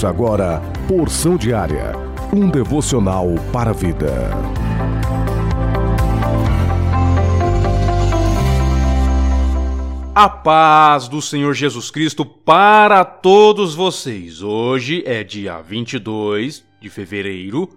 Ouça agora Porção Diária, um devocional para a vida. A paz do Senhor Jesus Cristo para todos vocês. Hoje é dia 22 de fevereiro,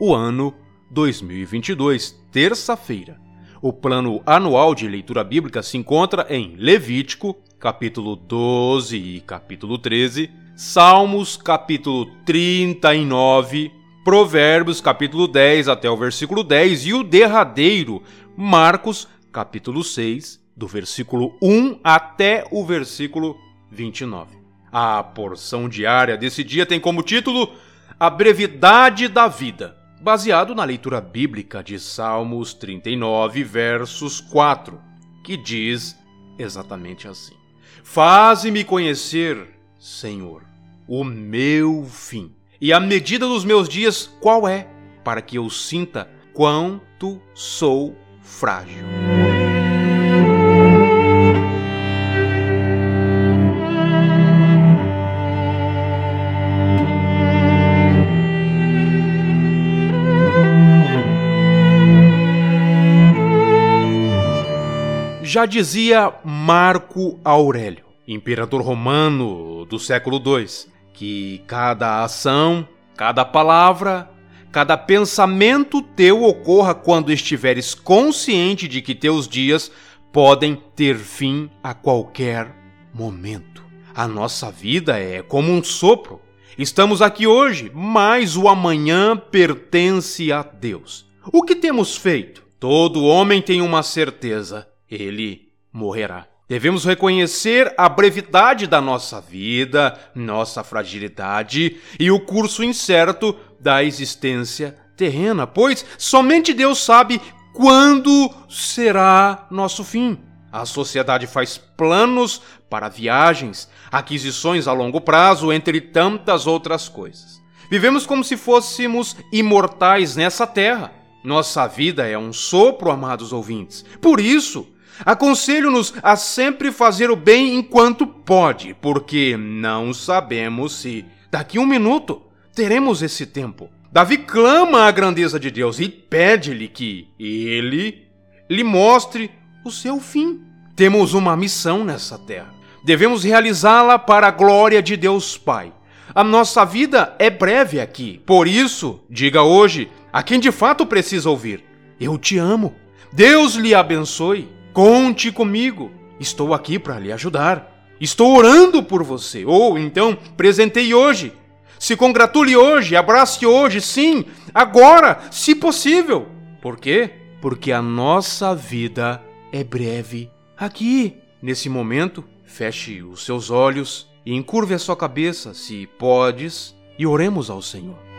o ano 2022, terça-feira. O plano anual de leitura bíblica se encontra em Levítico, capítulo 12 e capítulo 13, Salmos, capítulo 39, Provérbios, capítulo 10 até o versículo 10 e o derradeiro, Marcos, capítulo 6, do versículo 1 até o versículo 29. A porção diária desse dia tem como título A Brevidade da Vida baseado na leitura bíblica de Salmos 39, versos 4, que diz exatamente assim: Faze-me conhecer, Senhor, o meu fim, e a medida dos meus dias qual é, para que eu sinta quanto sou frágil. Já dizia Marco Aurélio, imperador romano do século II, que cada ação, cada palavra, cada pensamento teu ocorra quando estiveres consciente de que teus dias podem ter fim a qualquer momento. A nossa vida é como um sopro. Estamos aqui hoje, mas o amanhã pertence a Deus. O que temos feito? Todo homem tem uma certeza: ele morrerá. Devemos reconhecer a brevidade da nossa vida, nossa fragilidade e o curso incerto da existência terrena, pois somente Deus sabe quando será nosso fim. A sociedade faz planos para viagens, aquisições a longo prazo, entre tantas outras coisas. Vivemos como se fôssemos imortais nessa terra. Nossa vida é um sopro, amados ouvintes. Por isso, Aconselho-nos a sempre fazer o bem enquanto pode, porque não sabemos se daqui um minuto teremos esse tempo. Davi clama a grandeza de Deus e pede-lhe que ele lhe mostre o seu fim. Temos uma missão nessa terra. Devemos realizá-la para a glória de Deus Pai. A nossa vida é breve aqui. Por isso, diga hoje a quem de fato precisa ouvir: Eu te amo. Deus lhe abençoe. Conte comigo. Estou aqui para lhe ajudar. Estou orando por você. Ou então, presentei hoje. Se congratule hoje, abrace hoje, sim, agora, se possível. Por quê? Porque a nossa vida é breve. Aqui, nesse momento, feche os seus olhos e encurve a sua cabeça, se podes, e oremos ao Senhor.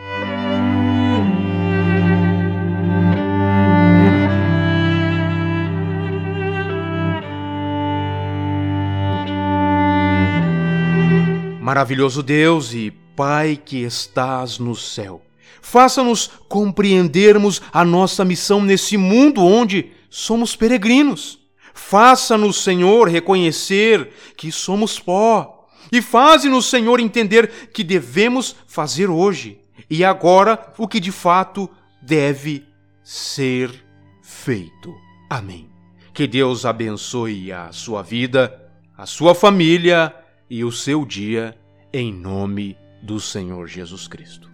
Maravilhoso Deus e Pai que estás no céu, faça-nos compreendermos a nossa missão nesse mundo onde somos peregrinos. Faça-nos, Senhor, reconhecer que somos pó. E faze-nos, Senhor, entender que devemos fazer hoje e agora o que de fato deve ser feito. Amém. Que Deus abençoe a sua vida, a sua família e o seu dia em nome do Senhor Jesus Cristo.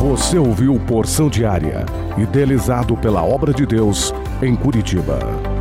Você ouviu Porção Diária, idealizado pela obra de Deus em Curitiba.